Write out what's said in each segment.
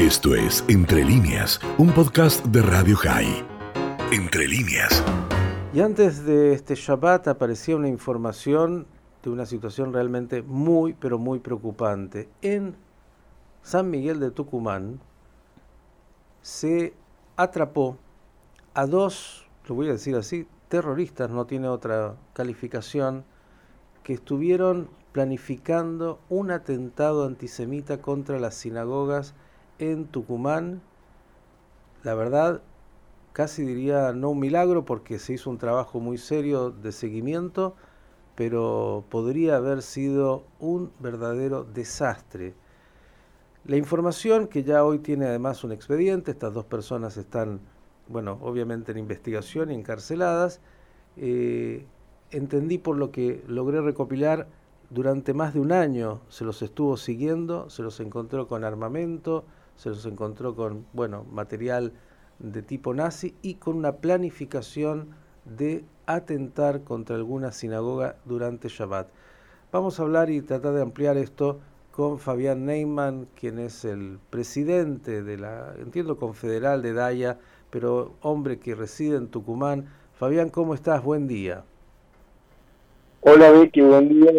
Esto es Entre líneas, un podcast de Radio High. Entre líneas. Y antes de este Shabbat aparecía una información de una situación realmente muy, pero muy preocupante. En San Miguel de Tucumán se atrapó a dos, lo voy a decir así, terroristas, no tiene otra calificación, que estuvieron planificando un atentado antisemita contra las sinagogas en Tucumán. La verdad, casi diría no un milagro porque se hizo un trabajo muy serio de seguimiento, pero podría haber sido un verdadero desastre. La información que ya hoy tiene además un expediente, estas dos personas están, bueno, obviamente en investigación y encarceladas, eh, entendí por lo que logré recopilar durante más de un año, se los estuvo siguiendo, se los encontró con armamento, se los encontró con, bueno, material de tipo nazi y con una planificación de atentar contra alguna sinagoga durante Shabbat. Vamos a hablar y tratar de ampliar esto con Fabián Neyman, quien es el presidente de la, entiendo, confederal de Daya, pero hombre que reside en Tucumán. Fabián, ¿cómo estás? Buen día. Hola Vicky, buen día.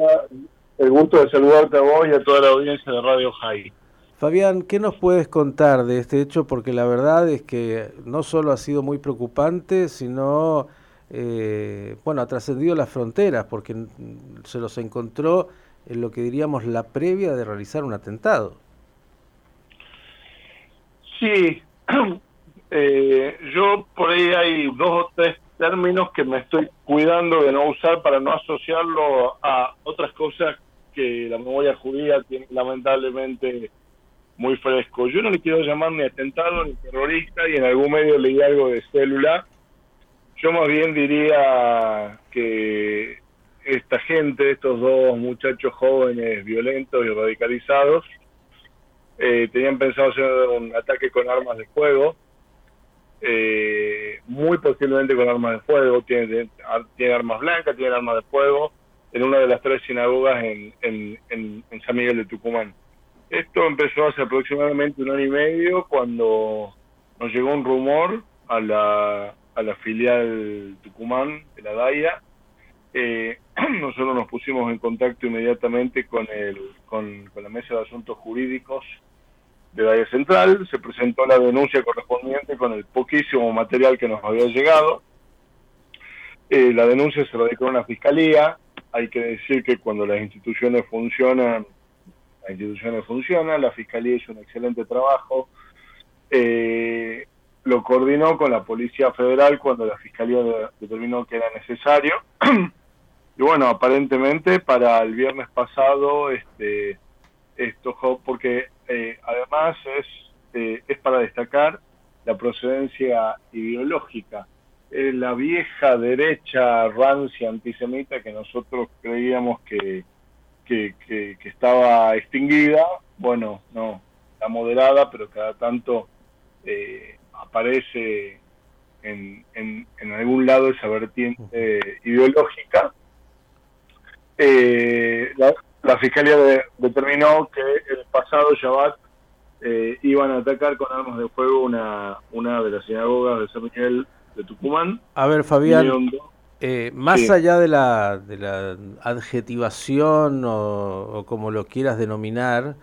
El gusto de saludarte a vos y a toda la audiencia de Radio High. Fabián, ¿qué nos puedes contar de este hecho? Porque la verdad es que no solo ha sido muy preocupante, sino, eh, bueno, ha trascendido las fronteras, porque se los encontró en lo que diríamos la previa de realizar un atentado. Sí, eh, yo por ahí hay dos o tres términos que me estoy cuidando de no usar para no asociarlo a otras cosas que la memoria judía tiene lamentablemente muy fresco. Yo no le quiero llamar ni atentado ni terrorista y en algún medio leí algo de célula. Yo más bien diría que esta gente, estos dos muchachos jóvenes violentos y radicalizados, eh, tenían pensado hacer un ataque con armas de fuego, eh, muy posiblemente con armas de fuego, tienen, tiene armas blancas, tienen armas de fuego, en una de las tres sinagogas en, en, en San Miguel de Tucumán. Esto empezó hace aproximadamente un año y medio cuando nos llegó un rumor a la, a la filial Tucumán de la DAIA. Eh, nosotros nos pusimos en contacto inmediatamente con, el, con, la Mesa de Asuntos Jurídicos de DAIA Central. Se presentó la denuncia correspondiente con el poquísimo material que nos había llegado. Eh, la denuncia se radicó en la Fiscalía. Hay que decir que cuando las instituciones funcionan las instituciones funcionan, la Fiscalía hizo un excelente trabajo, eh, lo coordinó con la Policía Federal cuando la Fiscalía determinó que era necesario. y bueno, aparentemente para el viernes pasado, este, esto, porque eh, además es, eh, es para destacar la procedencia ideológica. la vieja derecha rancia antisemita que nosotros creíamos que que, estaba extinguida, bueno, no, está moderada, pero cada tanto eh, aparece en, en, algún lado esa vertiente ideológica. Eh, la, Fiscalía determinó que el pasado Shabbat eh, iban a atacar con armas de fuego una, una de las sinagogas de San Miguel de Tucumán. A ver, Fabián, eh, más allá de la, de la adjetivación o, como lo quieras denominar,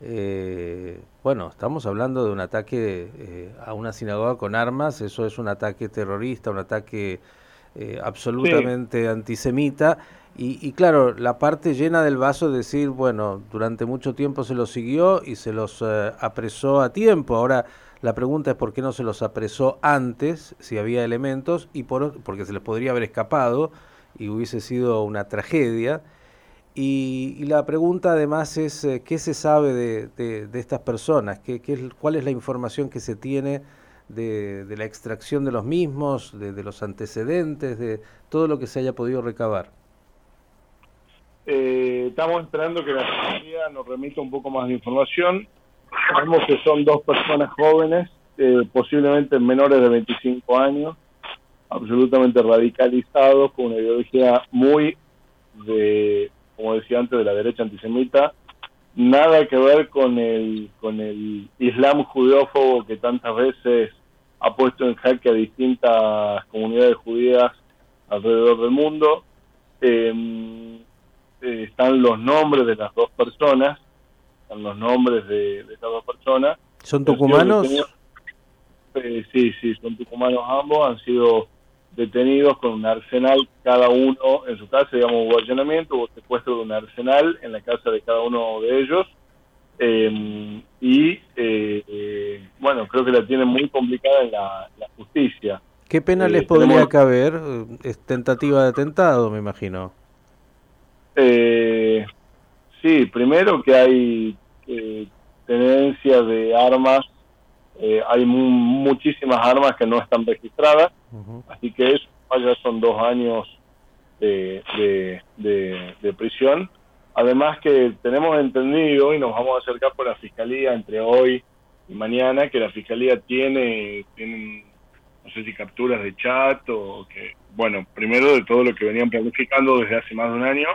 eh, bueno, estamos hablando de un ataque eh, a una sinagoga con armas, eso es un ataque terrorista, un ataque absolutamente antisemita. Y, y, claro, la parte llena del vaso es decir, bueno, durante mucho tiempo se los siguió y se los apresó a tiempo. Ahora, la pregunta es por qué no se los apresó antes, si había elementos, y por, porque se les podría haber escapado y hubiese sido una tragedia. Y, la pregunta además es, eh, ¿qué se sabe de, estas personas? ¿Qué, ¿Cuál es la información que se tiene de, de la extracción de los mismos, de, los antecedentes, de todo lo que se haya podido recabar? Eh, estamos esperando que la policía nos remita un poco más de información. Sabemos que son dos personas jóvenes, eh, posiblemente menores de 25 años, absolutamente radicalizados, con una ideología muy de, como decía antes, de la derecha antisemita, nada que ver con el, con el Islam judeófobo que tantas veces ha puesto en jaque a distintas comunidades judías alrededor del mundo. Em, eh, están los nombres de las dos personas, están los nombres de, estas dos personas. ¿Son tucumanos? Eh, sí, sí, son tucumanos ambos, han sido detenidos con un arsenal cada uno en su casa, digamos, hubo allanamiento, hubo secuestro de un arsenal en la casa de cada uno de ellos. Em, y eh, bueno, creo que la tienen muy complicada en la, justicia. ¿Qué pena les eh, podría caber? Es tentativa de atentado, me imagino. Eh, sí, primero que hay eh, tenencia de armas, hay muchísimas armas que no están registradas, así que eso ya son dos años de, de prisión. Además que tenemos entendido y nos vamos a acercar por la Fiscalía entre hoy y mañana que la Fiscalía tiene, tiene no sé si capturas de chat o que, bueno, primero de todo lo que venían planificando desde hace más de un año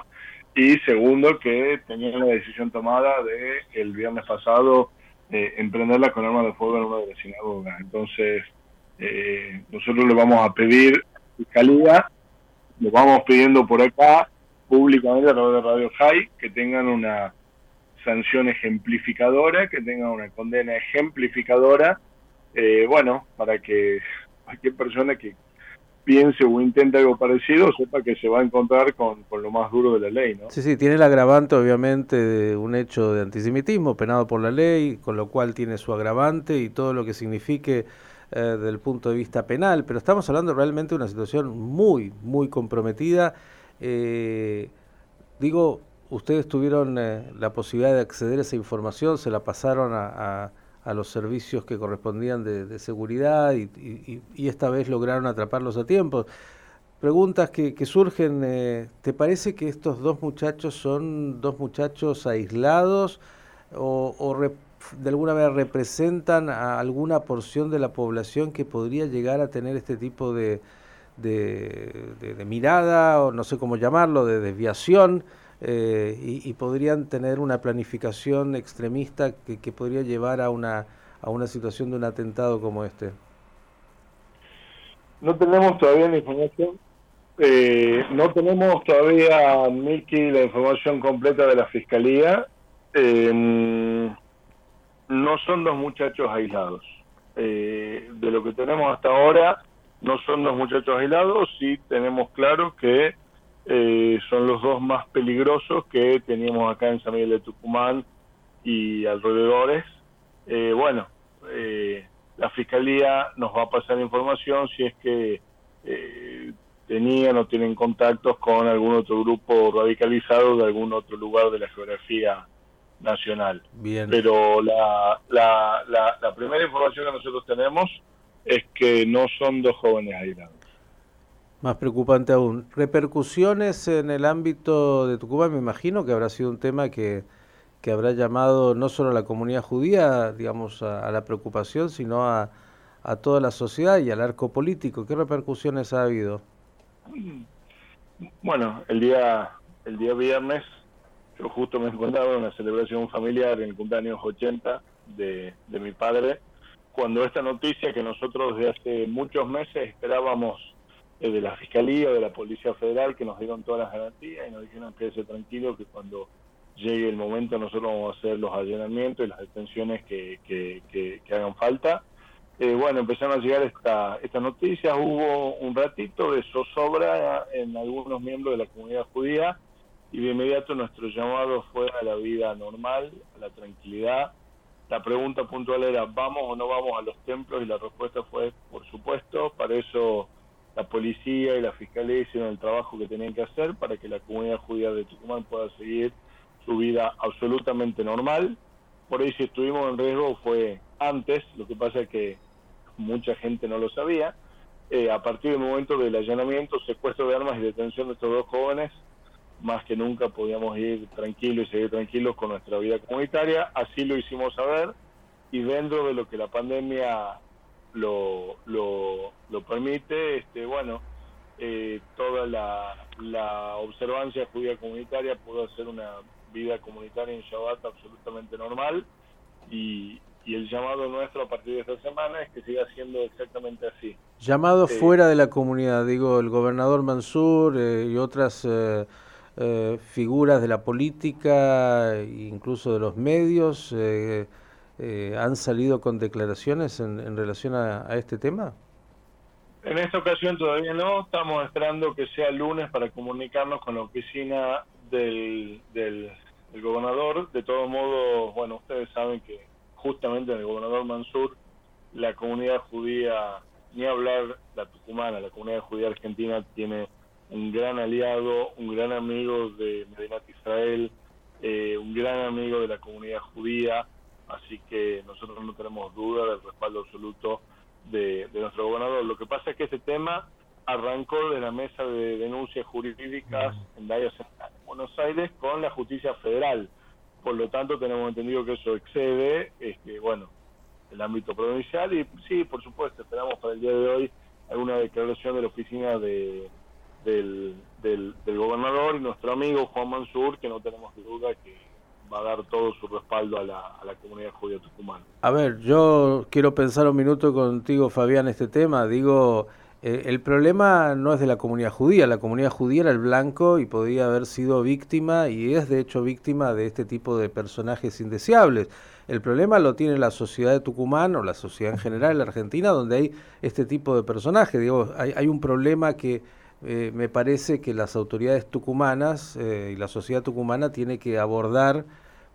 y segundo que tenían la decisión tomada de el viernes pasado eh, emprenderla con armas de fuego en una de las sinagogas. Entonces, eh, nosotros le vamos a pedir la Fiscalía, lo vamos pidiendo por acá, públicamente a través de Radio High, que tengan una sanción ejemplificadora, que tengan una condena ejemplificadora, eh, bueno, para que cualquier persona que piense o intente algo parecido sepa que se va a encontrar con, lo más duro de la ley, ¿no? Sí, sí, tiene el agravante obviamente de un hecho de antisemitismo penado por la ley, con lo cual tiene su agravante y todo lo que signifique eh, desde el punto de vista penal, pero estamos hablando realmente de una situación muy, muy comprometida eh, digo, ustedes tuvieron eh, la posibilidad de acceder a esa información, se la pasaron a, los servicios que correspondían de, seguridad y, esta vez lograron atraparlos a tiempo. Preguntas que, surgen, eh, ¿te parece que estos dos muchachos son dos muchachos aislados o, de alguna manera representan a alguna porción de la población que podría llegar a tener este tipo de, de, mirada, o no sé cómo llamarlo, de desviación, eh, y, podrían tener una planificación extremista que, podría llevar a una, a una situación de un atentado como este? No tenemos todavía la información. Eh, no tenemos todavía, Miki, la información completa de la Fiscalía. Em, no son dos muchachos aislados. Eh, de lo que tenemos hasta ahora, no son dos muchachos aislados, sí tenemos claro que eh, son los dos más peligrosos que teníamos acá en San Miguel de Tucumán y alrededores. Eh, bueno, eh, la Fiscalía nos va a pasar información si es que tenían o tienen contactos con algún otro grupo radicalizado de algún otro lugar de la geografía nacional. Bien. Pero la, la, la, la primera información que nosotros tenemos es que no son dos jóvenes aislados. Más preocupante aún. Repercusiones en el ámbito de Tucumán, me imagino que habrá sido un tema que, que habrá llamado no solo a la comunidad judía, digamos, a, la preocupación, sino a, a, toda la sociedad y al arco político. ¿Qué repercusiones ha habido? Bueno, el día, el día viernes yo justo me encontraba en una celebración familiar en el cumpleaños 80 de, de mi padre cuando esta noticia que nosotros desde hace muchos meses esperábamos de la Fiscalía de la Policía Federal, que nos dieron todas las garantías y nos dijeron que ese tranquilo, que cuando llegue el momento nosotros vamos a hacer los allanamientos y las detenciones que, que, hagan falta. Eh, bueno, empezaron a llegar esta, estas noticias, hubo un ratito de zozobra en algunos miembros de la comunidad judía y de inmediato nuestro llamado fue a la vida normal, a la tranquilidad, la pregunta puntual era, ¿vamos o no vamos a los templos? Y la respuesta fue, por supuesto, para eso la policía y la fiscalía hicieron el trabajo que tenían que hacer para que la comunidad judía de Tucumán pueda seguir su vida absolutamente normal. Por ahí si estuvimos en riesgo fue antes, lo que pasa es que mucha gente no lo sabía. Eh, a partir del momento del allanamiento, secuestro de armas y detención de estos dos jóvenes, más que nunca podíamos ir tranquilos y seguir tranquilos con nuestra vida comunitaria. Así lo hicimos saber y dentro de lo que la pandemia lo, lo, lo permite, este, bueno, eh, toda la, la observancia judía comunitaria pudo hacer una vida comunitaria en Shabbat absolutamente normal y, el llamado nuestro a partir de esta semana es que siga siendo exactamente así. Llamado eh, fuera de la comunidad, digo, el gobernador Mansur eh, y otras eh, figuras de la política, incluso de los medios, han salido con declaraciones en, relación a, este tema. En esta ocasión todavía no, estamos esperando que sea lunes para comunicarnos con la oficina del, del, gobernador. De todo modo, bueno, ustedes saben que justamente en el gobernador Mansur la comunidad judía, ni hablar la tucumana, la comunidad judía argentina tiene un gran aliado, un gran amigo de Medinat Israel, eh, un gran amigo de la comunidad judía, así que nosotros no tenemos duda del respaldo absoluto de, nuestro gobernador. Lo que pasa es que este tema arrancó de la mesa de denuncias jurídicas en Buenos Aires con la justicia federal. Por lo tanto, tenemos entendido que eso excede, este, bueno, el ámbito provincial y sí, por supuesto, esperamos para el día de hoy alguna declaración de la oficina de, del, del, gobernador y nuestro amigo Juan Mansur, que no tenemos duda que va a dar todo su respaldo a la, comunidad judía tucumana. A ver, yo quiero pensar un minuto contigo, Fabián, este tema. Digo, eh, el problema no es de la comunidad judía, la comunidad judía era el blanco y podía haber sido víctima y es de hecho víctima de este tipo de personajes indeseables. El problema lo tiene la sociedad de Tucumán o la sociedad en general en la Argentina donde hay este tipo de personajes. Digo, hay un problema que eh, me parece que las autoridades tucumanas eh, y la sociedad tucumana tiene que abordar,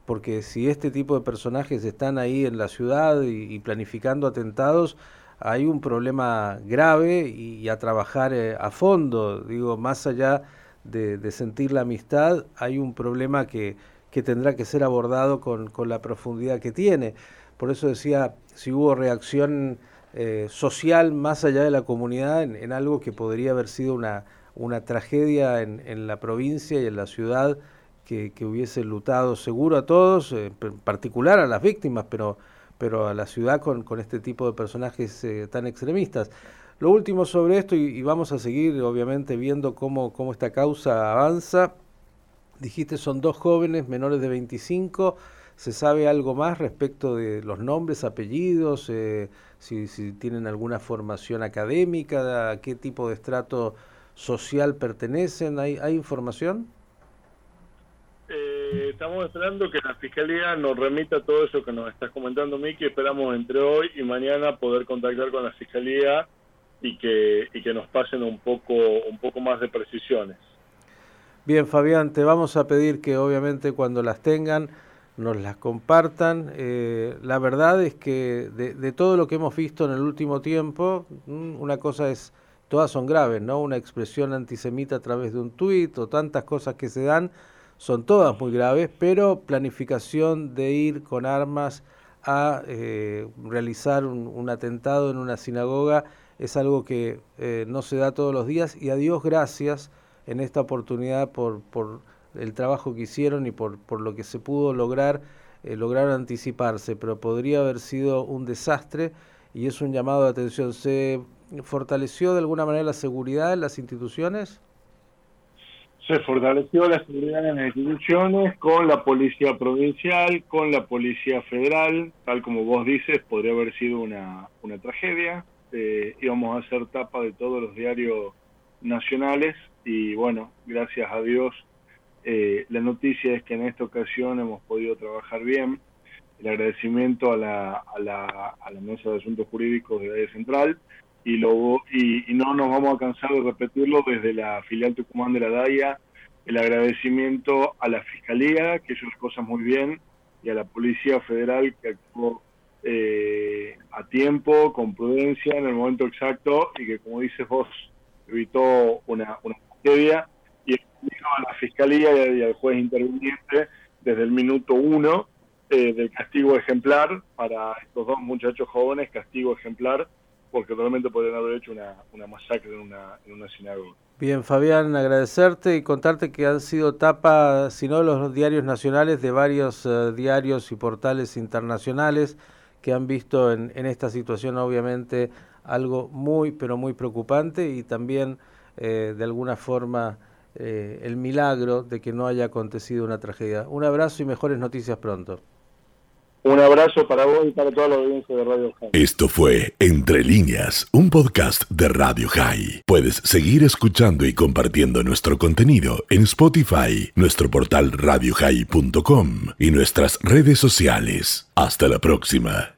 porque si este tipo de personajes están ahí en la ciudad y, planificando atentados, hay un problema grave y, a trabajar eh, a fondo, digo, más allá de, sentir la amistad, hay un problema que, que tendrá que ser abordado con, con la profundidad que tiene. Por eso decía, si hubo reacción eh, social más allá de la comunidad en, algo que podría haber sido una, una tragedia en, en, la provincia y en la ciudad que, que hubiese lutado seguro a todos, eh, en particular a las víctimas, pero, pero a la ciudad con, con este tipo de personajes eh, tan extremistas. Lo último sobre esto, y, y, vamos a seguir obviamente viendo cómo, cómo esta causa avanza, dijiste son dos jóvenes menores de 25, ¿se sabe algo más respecto de los nombres, apellidos? Eh, si, si tienen alguna formación académica, a qué tipo de estrato social pertenecen, ¿hay, hay información? Eh, estamos esperando que la Fiscalía nos remita todo eso que nos estás comentando, Miki. Esperamos entre hoy y mañana poder contactar con la Fiscalía y que, y que nos pasen un poco, un poco más de precisiones. Bien, Fabián, te vamos a pedir que obviamente cuando las tengan nos las compartan. Eh, la verdad es que de, todo lo que hemos visto en el último tiempo, mm, una cosa es, todas son graves, ¿no? Una expresión antisemita a través de un tuit o tantas cosas que se dan, son todas muy graves, pero planificación de ir con armas a eh, realizar un, atentado en una sinagoga es algo que eh, no se da todos los días y a Dios gracias en esta oportunidad por, por el trabajo que hicieron y por, por lo que se pudo lograr, eh, lograron anticiparse, pero podría haber sido un desastre y es un llamado de atención. ¿Se fortaleció de alguna manera la seguridad en las instituciones? Se fortaleció la seguridad en las instituciones con la policía provincial, con la policía federal, tal como vos dices, podría haber sido una, una tragedia. Eh, íbamos a hacer tapa de todos los diarios nacionales y bueno, gracias a Dios eh, la noticia es que en esta ocasión hemos podido trabajar bien. El agradecimiento a la, a la, a la Mesa de Asuntos Jurídicos de la Central y, luego, y, no nos vamos a cansar de repetirlo desde la filial Tucumán de la DAIA. El agradecimiento a la Fiscalía, que hizo las cosas muy bien, y a la Policía Federal, que actuó eh, a tiempo, con prudencia, en el momento exacto, y que, como dices vos, evitó una, una tragedia a la Fiscalía y al juez interviniente desde el minuto uno eh, del castigo ejemplar para estos dos muchachos jóvenes, castigo ejemplar, porque realmente podrían haber hecho una, una masacre en una, en una sinagoga. Bien, Fabián, agradecerte y contarte que han sido tapa, si no los diarios nacionales, de varios eh, diarios y portales internacionales que han visto en, en, esta situación, obviamente, algo muy, pero muy preocupante y también, eh, de alguna forma, eh, el milagro de que no haya acontecido una tragedia. Un abrazo y mejores noticias pronto. Un abrazo para vos y para toda la audiencia de Radio High. Esto fue Entre líneas, un podcast de Radio High. Puedes seguir escuchando y compartiendo nuestro contenido en Spotify, nuestro portal radiohigh.com y nuestras redes sociales. Hasta la próxima.